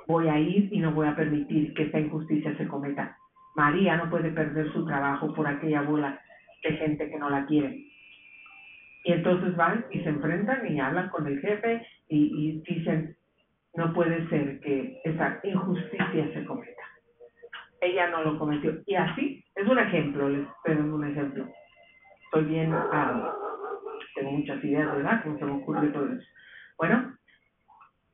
Voy a ir y no voy a permitir que esta injusticia se cometa. María no puede perder su trabajo por aquella bola de gente que no la quiere. Y entonces van y se enfrentan y hablan con el jefe y, y dicen, no puede ser que esa injusticia se cometa. Ella no lo cometió. Y así, es un ejemplo, les tengo un ejemplo estoy bien, ah, tengo muchas ideas, ¿verdad? Como se me ocurre todo eso. Bueno,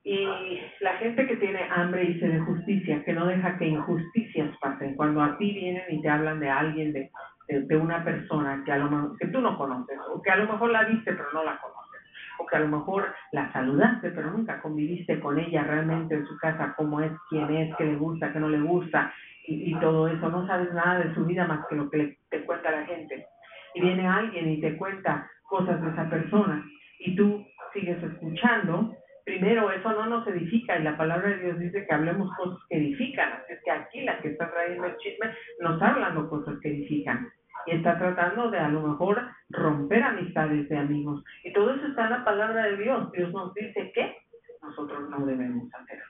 y la gente que tiene hambre y sed de justicia, que no deja que injusticias pasen, cuando a ti vienen y te hablan de alguien, de, de, una persona que, a lo mejor, que tú no conoces, o que a lo mejor la viste pero no la conoces, o que a lo mejor la saludaste pero nunca conviviste con ella realmente en su casa, cómo es, quién es, qué le gusta, qué no le gusta, y, y todo eso, no sabes nada de su vida más que lo que te cuenta la gente. Y viene alguien y te cuenta cosas de esa persona y tú sigues escuchando, primero eso no nos edifica y la palabra de Dios dice que hablemos cosas que edifican, así es que aquí la que está trayendo el chisme nos está hablando cosas que edifican y está tratando de a lo mejor romper amistades de amigos y todo eso está en la palabra de Dios, Dios nos dice que nosotros no debemos hacer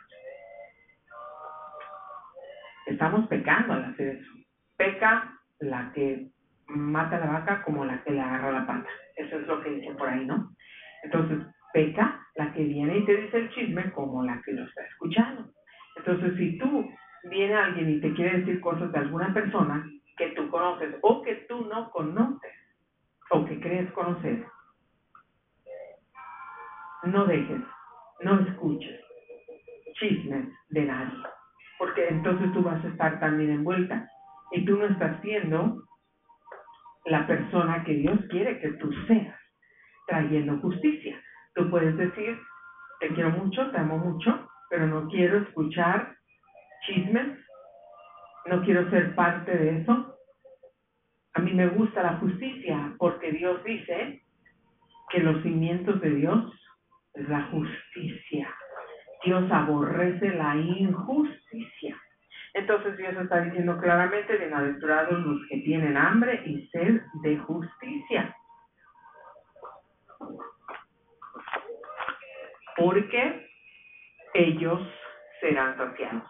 Estamos pecando al hacer eso. Peca la que mata a la vaca como la que le agarra la pata. Eso es lo que dice por ahí, ¿no? Entonces, peca la que viene y te dice el chisme como la que lo está escuchando. Entonces, si tú viene alguien y te quiere decir cosas de alguna persona que tú conoces o que tú no conoces o que crees conocer, no dejes, no escuches chismes de nadie, porque entonces tú vas a estar también envuelta y tú no estás siendo la persona que Dios quiere que tú seas, trayendo justicia. Puedes decir, te quiero mucho, te amo mucho, pero no quiero escuchar chismes, no quiero ser parte de eso. A mí me gusta la justicia porque Dios dice que los cimientos de Dios es la justicia. Dios aborrece la injusticia. Entonces Dios está diciendo claramente, bienaventurados los que tienen hambre y sed de justicia. Porque ellos serán saciados.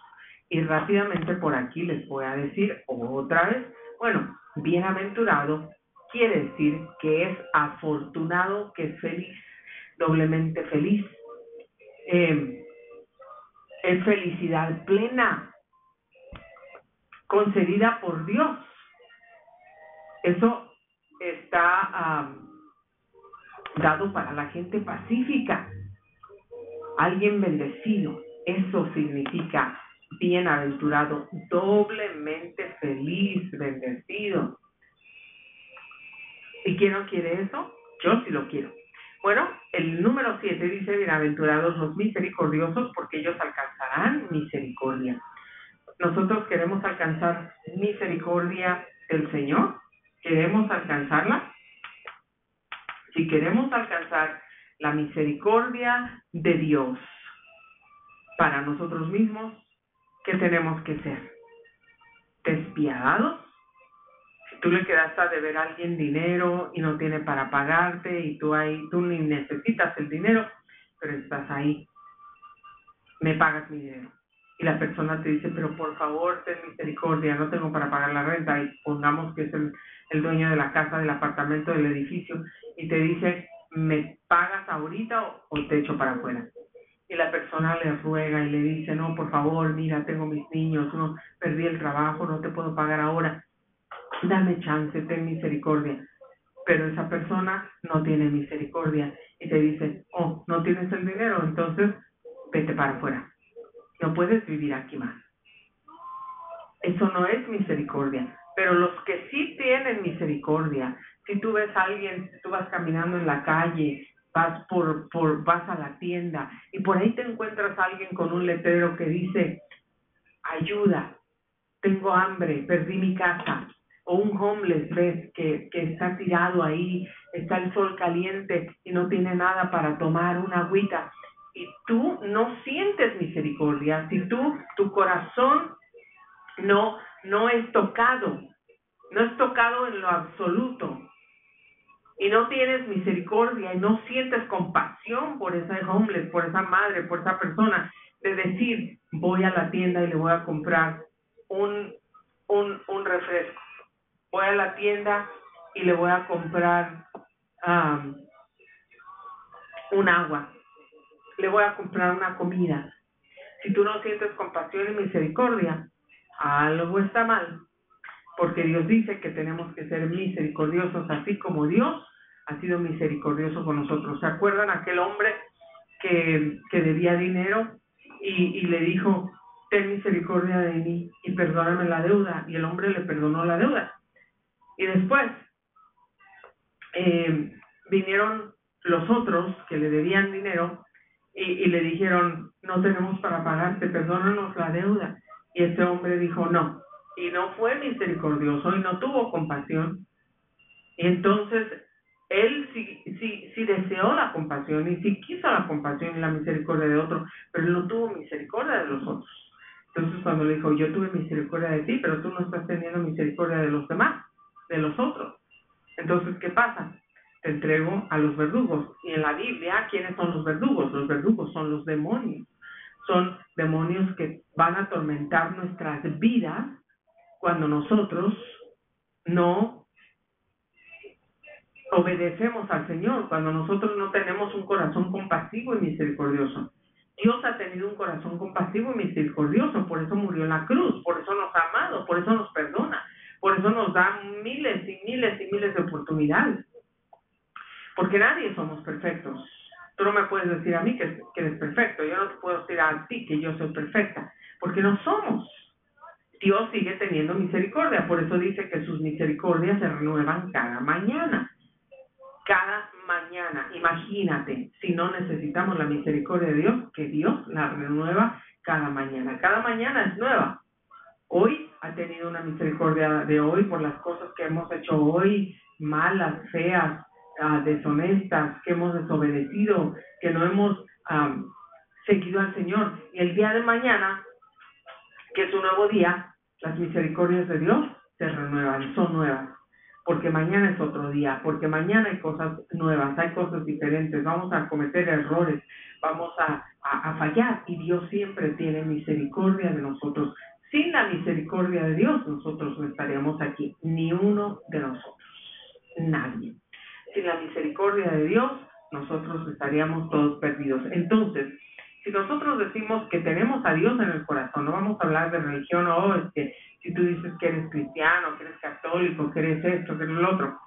Y rápidamente por aquí les voy a decir otra vez, bueno, bienaventurado quiere decir que es afortunado, que es feliz, doblemente feliz. Eh, es felicidad plena, concedida por Dios. Eso está dado para la gente pacífica, alguien bendecido. Eso significa bienaventurado, doblemente feliz, bendecido. ¿Y quién no quiere eso? Yo sí lo quiero. Bueno, el número 7 dice, bienaventurados los misericordiosos, porque ellos alcanzarán misericordia nosotros queremos alcanzar misericordia del Señor, queremos alcanzarla. Si queremos alcanzar la misericordia de Dios para nosotros mismos, ¿qué tenemos que ser? Despiadados, tú le quedaste a deber a alguien dinero y no tiene para pagarte y tú ahí, tú ni necesitas el dinero, pero estás ahí, me pagas mi dinero. Y la persona te dice, pero por favor, ten misericordia, no tengo para pagar la renta y pongamos que es el dueño de la casa, del apartamento, del edificio y te dice, ¿me pagas ahorita o, te echo para afuera? Y la persona le ruega y le dice, no, por favor, mira, tengo mis niños, no, perdí el trabajo, no te puedo pagar ahora dame chance, ten misericordia. Pero esa persona no tiene misericordia y te dice, oh, no tienes el dinero, entonces vete para afuera. No puedes vivir aquí más. Eso no es misericordia. Pero los que sí tienen misericordia, si tú ves a alguien, tú vas caminando en la calle, vas por, por, vas a la tienda y por ahí te encuentras a alguien con un letrero que dice, ayuda, tengo hambre, perdí mi casa, o un homeless ves que, que está tirado ahí, está el sol caliente y no tiene nada para tomar una agüita. Y tú no sientes misericordia, si tú, tu corazón no, no es tocado, no es tocado en lo absoluto y no tienes misericordia y no sientes compasión por ese homeless, por esa madre, por esa persona, de decir, voy a la tienda y le voy a comprar un, un, un refresco voy a la tienda y le voy a comprar un agua, le voy a comprar una comida. Si tú no sientes compasión y misericordia, algo está mal, porque Dios dice que tenemos que ser misericordiosos, así como Dios ha sido misericordioso con nosotros. ¿Se acuerdan aquel hombre que, que debía dinero y, y le dijo, ten misericordia de mí y perdóname la deuda? Y el hombre le perdonó la deuda. Y después eh, vinieron los otros que le debían dinero y, le dijeron, no tenemos para pagarte, perdónanos la deuda. Y ese hombre dijo, no. Y no fue misericordioso y no tuvo compasión. Y entonces él sí, sí, sí deseó la compasión y sí quiso la compasión y la misericordia de otro, pero él no tuvo misericordia de los otros. Entonces cuando le dijo, yo tuve misericordia de ti, pero tú no estás teniendo misericordia de los demás de los otros. Entonces, ¿qué pasa? Te entrego a los verdugos. Y en la Biblia, ¿quiénes son los verdugos? Los verdugos son los demonios. Son demonios que van a atormentar nuestras vidas cuando nosotros no obedecemos al Señor, cuando nosotros no tenemos un corazón compasivo y misericordioso. Dios ha tenido un corazón compasivo y misericordioso, por eso murió en la cruz, por eso nos ha amado, por eso nos perdona, por eso nos da miles y miles y miles de oportunidades. Porque nadie somos perfectos. Tú no me puedes decir a mí que, eres perfecto. Yo no te puedo decir a ti que yo soy perfecta. Porque no somos. Dios sigue teniendo misericordia. Por eso dice que sus misericordias se renuevan cada mañana. Cada mañana. Imagínate, si no necesitamos la misericordia de Dios, que Dios la renueva cada mañana. Cada mañana es nueva. Hoy ha tenido una misericordia de hoy por las cosas que hemos hecho hoy, malas, feas, ah, deshonestas, que hemos desobedecido, que no hemos seguido al Señor. Y el día de mañana, que es un nuevo día, las misericordias de Dios se renuevan, son nuevas. Porque mañana es otro día, porque mañana hay cosas nuevas, hay cosas diferentes, vamos a cometer errores, vamos a, fallar y Dios siempre tiene misericordia de nosotros. Sin la misericordia de Dios, nosotros no estaríamos aquí, ni uno de nosotros, nadie. Sin la misericordia de Dios, nosotros estaríamos todos perdidos. Entonces, si nosotros decimos que tenemos a Dios en el corazón, no vamos a hablar de religión, o oh, es que si tú dices que eres cristiano, que eres católico, que eres esto, que eres lo otro.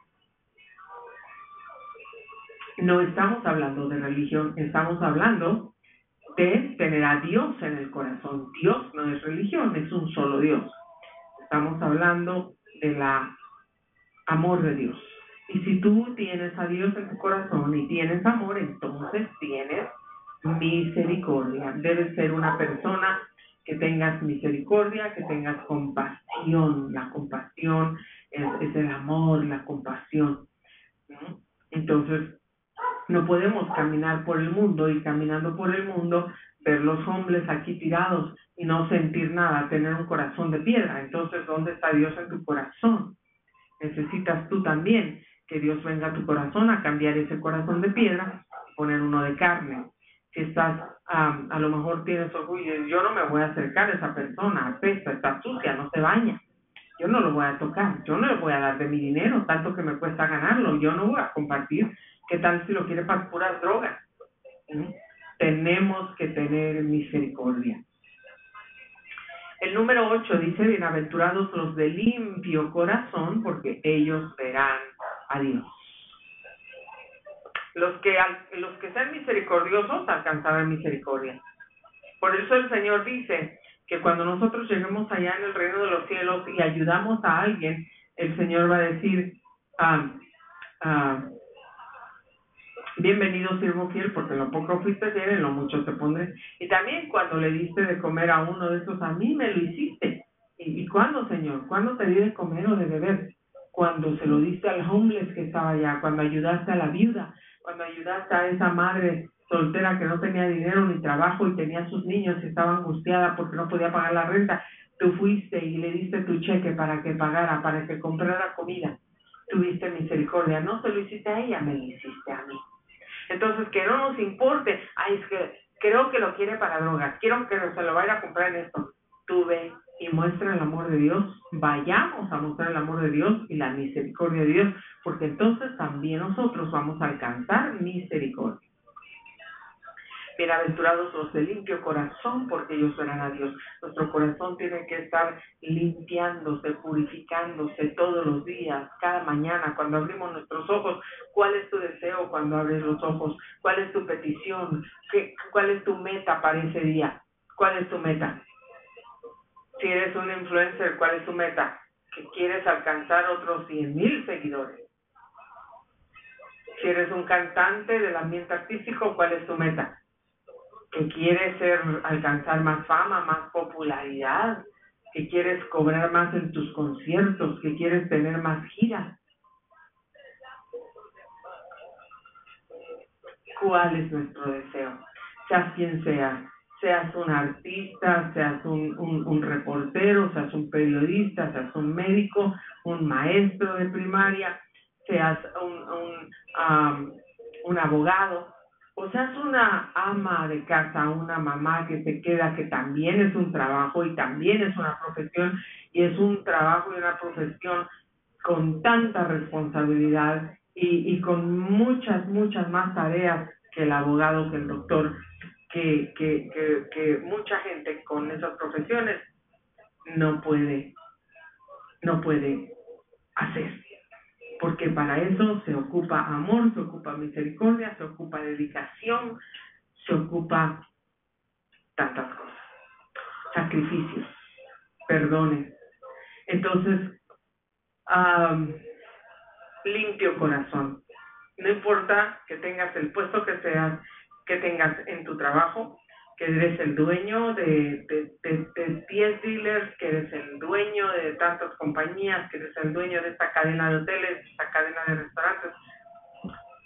No estamos hablando de religión, estamos hablando de tener a Dios en el corazón. Dios no es religión, es un solo Dios. Estamos hablando de la amor de Dios. Y si tú tienes a Dios en tu corazón y tienes amor, entonces tienes misericordia. Debes ser una persona que tengas misericordia, que tengas compasión. La compasión es, el amor, la compasión. Entonces, no podemos caminar por el mundo y caminando por el mundo ver los hombres aquí tirados y no sentir nada, tener un corazón de piedra. Entonces, ¿dónde está Dios en tu corazón? necesitas tú también que Dios venga a tu corazón a cambiar ese corazón de piedra y poner uno de carne. Si estás, a lo mejor tienes orgullo, yo no me voy a acercar a esa persona, apesta, está sucia, no se baña. Yo no lo voy a tocar, yo no le voy a dar de mi dinero, tanto que me cuesta ganarlo, yo no voy a compartir. ¿Qué tal si lo quiere para puras drogas? Tenemos que tener misericordia. El número 8 dice, bienaventurados los de limpio corazón, porque ellos verán a Dios. Los que, los que sean misericordiosos alcanzarán misericordia. Por eso el Señor dice que cuando nosotros lleguemos allá en el reino de los cielos y ayudamos a alguien, el Señor va a decir, ah, ah, bienvenido siervo fiel, porque lo poco fuiste fiel, en lo mucho te pondré. Y también cuando le diste de comer a uno de esos, a mí me lo hiciste. ¿Y, y cuándo, Señor? ¿Cuándo te di de comer o de beber? Cuando se lo diste al homeless que estaba allá, cuando ayudaste a la viuda, cuando ayudaste a esa madre soltera que no tenía dinero ni trabajo y tenía sus niños y estaba angustiada porque no podía pagar la renta, tú fuiste y le diste tu cheque para que pagara, para que comprara comida. Tuviste misericordia, no se lo hiciste a ella, me lo hiciste a mí. Entonces, que no nos importe, ay, es que creo que lo quiere para drogas, quiero que se lo vaya a comprar en esto. Tú ve y muestra el amor de Dios, vayamos a mostrar el amor de Dios y la misericordia de Dios, porque entonces también nosotros vamos a alcanzar misericordia. Bienaventurados los de limpio corazón, porque ellos verán a Dios. Nuestro corazón tiene que estar limpiándose, purificándose todos los días, cada mañana, cuando abrimos nuestros ojos. ¿Cuál es tu deseo cuando abres los ojos? ¿Cuál es tu petición? ¿Qué, ¿Cuál es tu meta para ese día? ¿Cuál es tu meta? Si eres un influencer, ¿cuál es tu meta? Que quieres alcanzar otros 100 mil seguidores. Si eres un cantante del ambiente artístico, ¿cuál es tu meta? que quieres ser, alcanzar más fama, más popularidad, que quieres cobrar más en tus conciertos, que quieres tener más giras. ¿Cuál es nuestro deseo? Seas quien sea, seas un artista, seas un, un, reportero, seas un periodista, seas un médico, un maestro de primaria, seas un, un, un abogado, o seas una ama de casa, una mamá que se queda, que también es un trabajo y también es una profesión, y es un trabajo y una profesión con tanta responsabilidad y, y con muchas, muchas más tareas que el abogado, que el doctor, que, que, que, que mucha gente con esas profesiones no puede, no puede hacer porque para eso se ocupa amor, se ocupa misericordia, se ocupa dedicación, se ocupa tantas cosas, sacrificios, perdones. Entonces, limpio corazón. No importa que tengas el puesto que seas, que tengas en tu trabajo, que eres el dueño de, de, de, 10 dealers, que eres el dueño de tantas compañías, que eres el dueño de esta cadena de hoteles, esta cadena de restaurantes.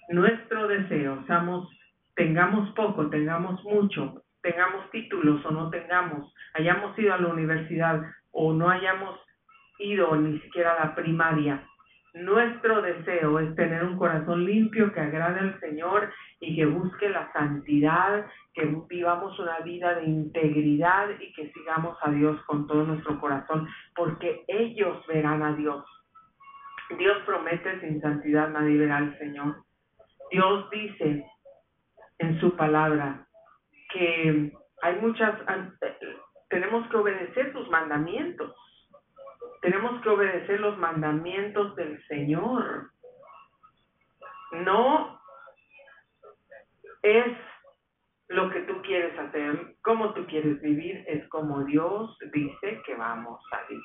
Nuestro deseo, seamos, tengamos poco, tengamos mucho, tengamos títulos o no tengamos, hayamos ido a la universidad o no hayamos ido ni siquiera a la primaria, nuestro deseo es tener un corazón limpio que agrade al Señor y que busque la santidad, que vivamos una vida de integridad y que sigamos a Dios con todo nuestro corazón, porque ellos verán a Dios. Dios promete sin santidad nadie verá al Señor. Dios dice en su palabra que hay muchas, tenemos que obedecer sus mandamientos tenemos que obedecer los mandamientos del Señor. No es lo que tú quieres hacer, cómo tú quieres vivir, es como Dios dice que vamos a vivir.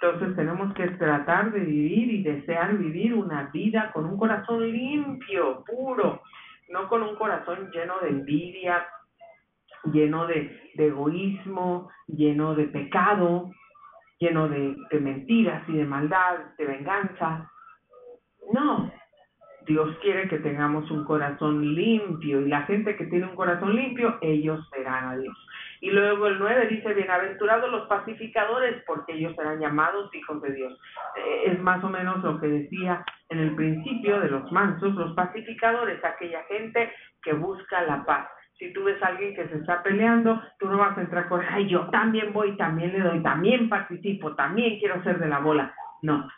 Entonces tenemos que tratar de vivir y desear vivir una vida con un corazón limpio, puro, no con un corazón lleno de envidia, lleno de, de egoísmo, lleno de pecado, lleno de, mentiras y de maldad, de venganza. No, Dios quiere que tengamos un corazón limpio y la gente que tiene un corazón limpio, ellos verán a Dios. Y luego el 9 dice, bienaventurados los pacificadores, porque ellos serán llamados hijos de Dios. Eh, es más o menos lo que decía en el principio de los mansos, los pacificadores, aquella gente que busca la paz. Si tú ves a alguien que se está peleando, tú no vas a entrar con, ay, yo también voy, también le doy, también participo, también quiero ser de la bola. No,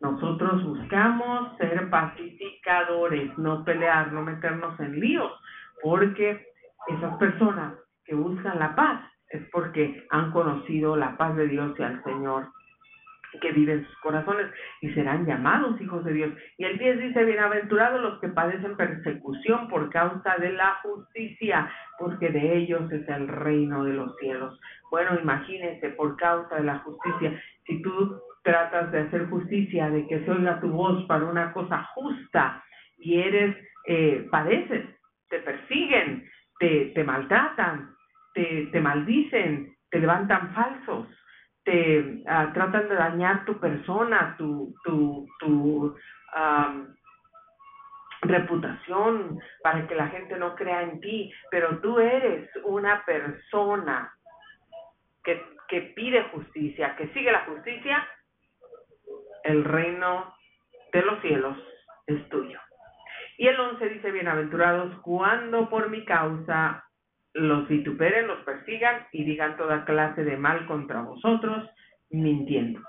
nosotros buscamos ser pacificadores, no pelear, no meternos en líos, porque esas personas que buscan la paz es porque han conocido la paz de Dios y al Señor que vive en sus corazones y serán llamados hijos de Dios. Y el 10 dice, bienaventurados los que padecen persecución por causa de la justicia, porque de ellos es el reino de los cielos. Bueno, imagínense, por causa de la justicia, si tú tratas de hacer justicia, de que se oiga tu voz para una cosa justa y eres, eh, padeces, te persiguen, te, te maltratan, te, te maldicen, te levantan falsos, te tratan de dañar tu persona, tu, tu, tu reputación, para que la gente no crea en ti, pero tú eres una persona que, que pide justicia, que sigue la justicia, el reino de los cielos es tuyo. Y el 11 dice, bienaventurados cuando por mi causa los vituperen, los persigan y digan toda clase de mal contra vosotros, mintiendo.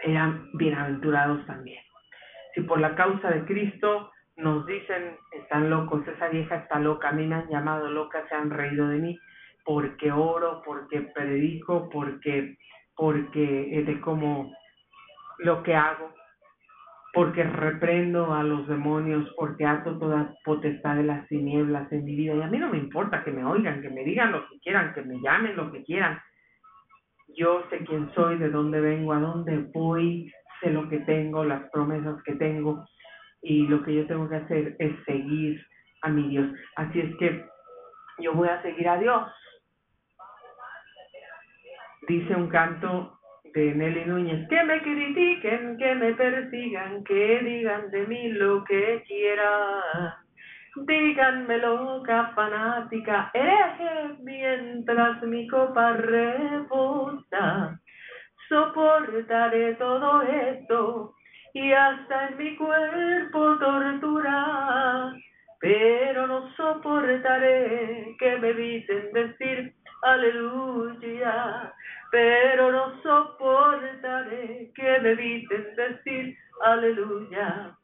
Eran bienaventurados también. Si por la causa de Cristo nos dicen, están locos, esa vieja está loca, a mí me han llamado loca, se han reído de mí, porque oro, porque predico, porque, porque de como lo que hago, porque reprendo a los demonios, porque ato toda potestad de las tinieblas en mi vida. Y a mí no me importa que me oigan, que me digan lo que quieran, que me llamen lo que quieran. Yo sé quién soy, de dónde vengo, a dónde voy, sé lo que tengo, las promesas que tengo. Y lo que yo tengo que hacer es seguir a mi Dios. Así es que yo voy a seguir a Dios. Dice un canto de Núñez, que me critiquen, que me persigan, que digan de mí lo que quieran. Díganme loca, fanática, hereje, mientras mi copa rebosa. Soportaré todo esto y hasta en mi cuerpo tortura, pero no soportaré que me eviten decir aleluya pero no soportaré que me eviten decir aleluya.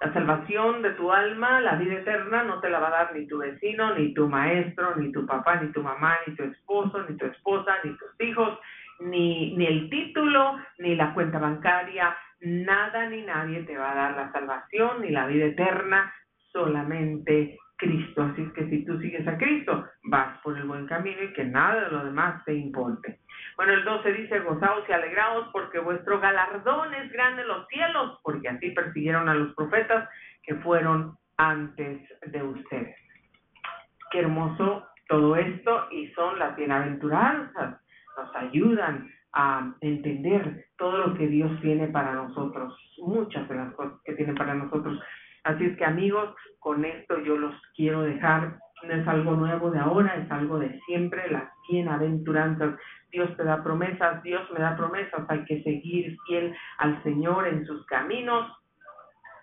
La salvación de tu alma, la vida eterna, no te la va a dar ni tu vecino, ni tu maestro, ni tu papá, ni tu mamá, ni tu esposo, ni tu esposa, ni tus hijos, ni, ni el título, ni la cuenta bancaria, nada ni nadie te va a dar la salvación ni la vida eterna, solamente Cristo. Así es que si tú sigues a Cristo, vas por el buen camino y que nada de lo demás te importe. Bueno, el 12 dice, gozaos y alegraos porque vuestro galardón es grande en los cielos, porque así persiguieron a los profetas que fueron antes de ustedes. Qué hermoso todo esto y son las bienaventuranzas, nos ayudan a entender todo lo que Dios tiene para nosotros, muchas de las cosas que tiene para nosotros. Así es que amigos, con esto yo los quiero dejar. No es algo nuevo de ahora, es algo de siempre, las bienaventuranzas. Dios te da promesas, Dios me da promesas, hay que seguir fiel al Señor en sus caminos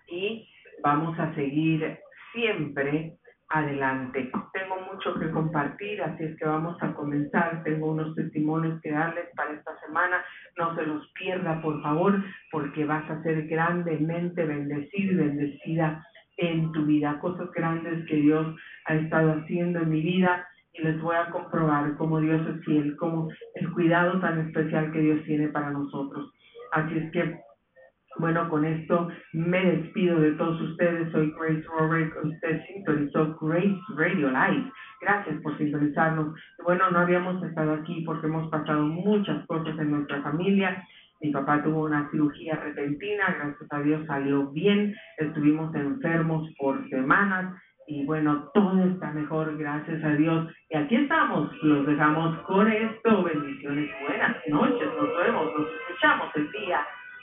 y vamos a seguir siempre adelante. Tengo mucho que compartir, así es que vamos a comenzar. Tengo unos testimonios que darles para esta semana. No se los pierda, por favor, porque vas a ser grandemente bendecido y bendecida en tu vida. Cosas grandes que Dios ha estado haciendo en mi vida y les voy a comprobar cómo Dios es fiel, cómo el cuidado tan especial que Dios tiene para nosotros. Así es que bueno, con esto me despido de todos ustedes. Soy Grace Robert. Usted sintonizó Grace Radio Live. Gracias por sintonizarnos. Bueno, no habíamos estado aquí porque hemos pasado muchas cosas en nuestra familia. Mi papá tuvo una cirugía repentina, gracias a Dios salió bien. Estuvimos enfermos por semanas y bueno, todo está mejor, gracias a Dios. Y aquí estamos, los dejamos con esto. Bendiciones, buenas noches, nos vemos, nos escuchamos el día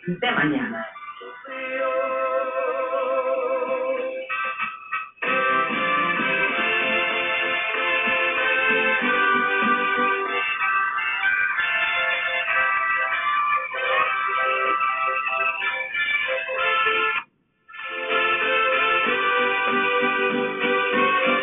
de mañana.